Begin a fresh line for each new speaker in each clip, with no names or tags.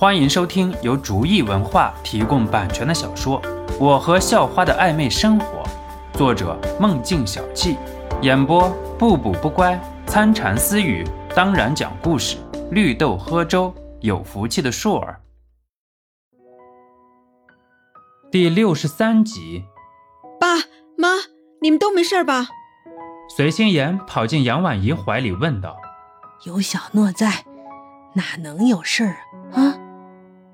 欢迎收听由竹意文化提供版权的小说《我和校花的暧昧生活》，作者梦境小憩，演播不补不乖、参禅私语，当然讲故事，绿豆喝粥，有福气的硕儿。第六十三集，
爸妈，你们都没事吧？
随心言跑进杨婉仪怀里问道：“
有小诺在，哪能有事儿啊？”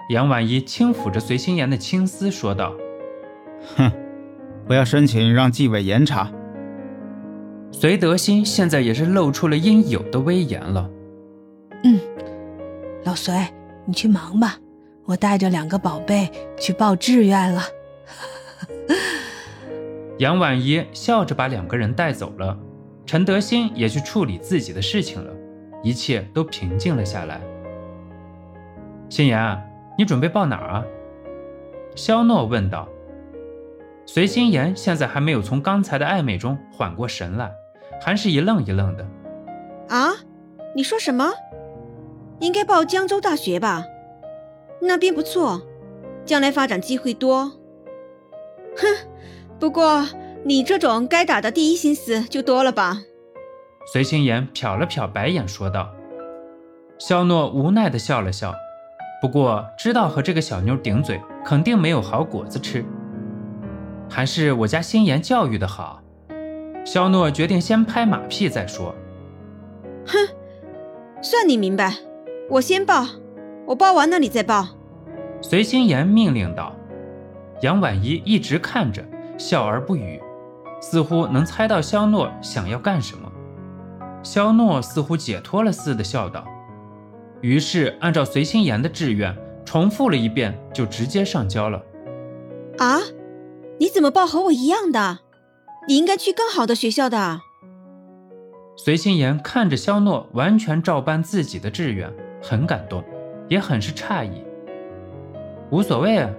啊！
杨婉仪轻抚着随心言的青丝说道：“
哼，我要申请让纪委严查。”
隋德新现在也是露出了应有的威严了。
嗯，老隋，你去忙吧，我带着两个宝贝去报志愿了。
杨婉仪笑着把两个人带走了，陈德新也去处理自己的事情了，一切都平静了下来。心言。你准备报哪儿啊？肖诺问道。随心言现在还没有从刚才的暧昧中缓过神来，还是一愣一愣的。
啊？你说什么？应该报江州大学吧？那边不错，将来发展机会多。哼，不过你这种该打的第一心思就多了吧？
随心言瞟了瞟白眼说道。肖诺无奈的笑了笑。不过知道和这个小妞顶嘴，肯定没有好果子吃。还是我家心妍教育的好。肖诺决定先拍马屁再说。
哼，算你明白。我先报，我报完了你再报。
随心妍命令道。杨婉仪一直看着，笑而不语，似乎能猜到肖诺想要干什么。肖诺似乎解脱了似的笑道。于是按照随心言的志愿重复了一遍，就直接上交了。
啊，你怎么报和我一样的？你应该去更好的学校的。
随心言看着肖诺完全照搬自己的志愿，很感动，也很是诧异。无所谓啊，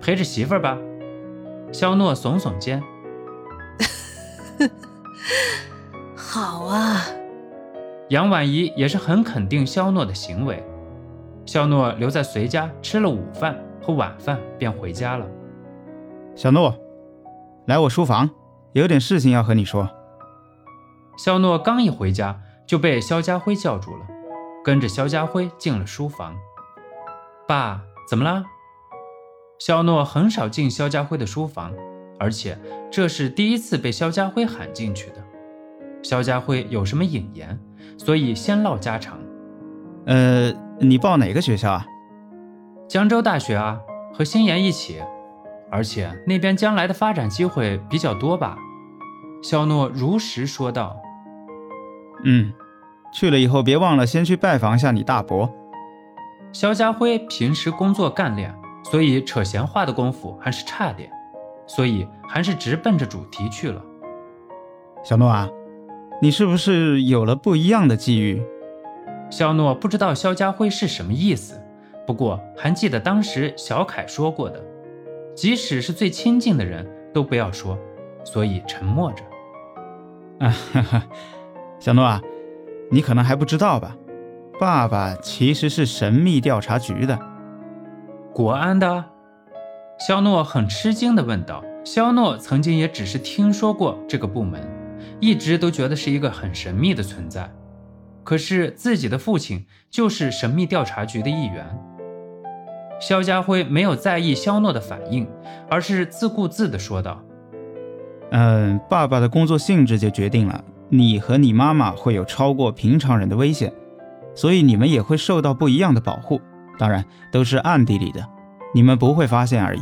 陪着媳妇儿吧。肖诺耸耸肩。
好啊。
杨婉仪也是很肯定肖诺的行为。肖诺留在隋家吃了午饭和晚饭，便回家了。
小诺，来我书房，有点事情要和你说。
肖诺刚一回家，就被肖家辉叫住了，跟着肖家辉进了书房。爸，怎么啦？肖诺很少进肖家辉的书房，而且这是第一次被肖家辉喊进去的。肖家辉有什么引言？所以先唠家常。
呃，你报哪个学校啊？
江州大学啊，和新妍一起。而且那边将来的发展机会比较多吧？肖诺如实说道。
嗯，去了以后别忘了先去拜访一下你大伯。
肖家辉平时工作干练，所以扯闲话的功夫还是差点，所以还是直奔着主题去了。
小诺啊。你是不是有了不一样的际遇？
肖诺不知道肖家辉是什么意思，不过还记得当时小凯说过的，即使是最亲近的人都不要说，所以沉默着。
啊哈哈，小诺啊，你可能还不知道吧？爸爸其实是神秘调查局的，
国安的。肖诺很吃惊地问道。肖诺曾经也只是听说过这个部门。一直都觉得是一个很神秘的存在，可是自己的父亲就是神秘调查局的一员。肖家辉没有在意肖诺的反应，而是自顾自地说道：“
嗯，爸爸的工作性质就决定了你和你妈妈会有超过平常人的危险，所以你们也会受到不一样的保护，当然都是暗地里的，你们不会发现而已。”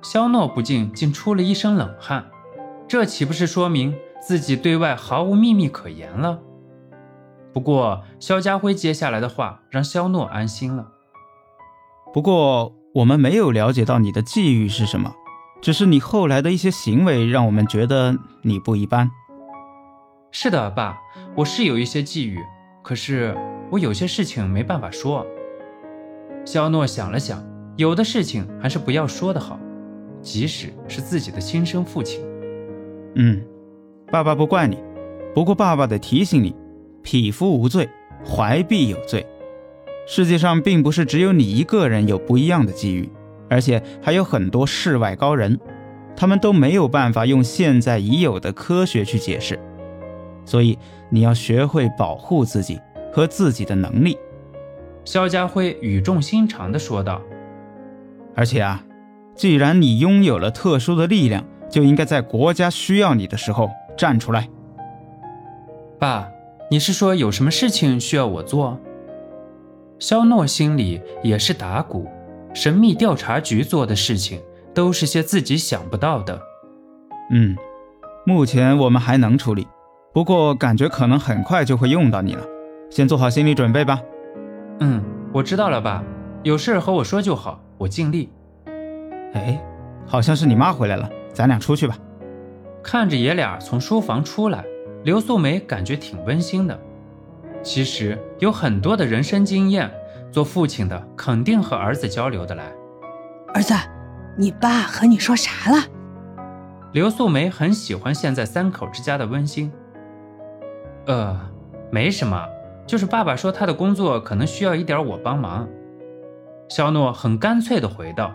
肖诺不禁竟出了一身冷汗，这岂不是说明？自己对外毫无秘密可言了。不过，肖家辉接下来的话让肖诺安心了。
不过，我们没有了解到你的际遇是什么，只是你后来的一些行为让我们觉得你不一般。
是的，爸，我是有一些际遇，可是我有些事情没办法说。肖诺想了想，有的事情还是不要说的好，即使是自己的亲生父亲。
嗯。爸爸不怪你，不过爸爸得提醒你：匹夫无罪，怀璧有罪。世界上并不是只有你一个人有不一样的机遇，而且还有很多世外高人，他们都没有办法用现在已有的科学去解释。所以你要学会保护自己和自己的能力。”
肖家辉语重心长地说道。
“而且啊，既然你拥有了特殊的力量，就应该在国家需要你的时候站出来。”
爸，你是说有什么事情需要我做？肖诺心里也是打鼓，神秘调查局做的事情都是些自己想不到的。
嗯，目前我们还能处理，不过感觉可能很快就会用到你了，先做好心理准备吧。
嗯，我知道了，爸，有事和我说就好，我尽力。
哎，好像是你妈回来了，咱俩出去吧。
看着爷俩从书房出来。刘素梅感觉挺温馨的。其实有很多的人生经验，做父亲的肯定和儿子交流的来。
儿子，你爸和你说啥了？
刘素梅很喜欢现在三口之家的温馨。呃，没什么，就是爸爸说他的工作可能需要一点我帮忙。肖诺很干脆的回道。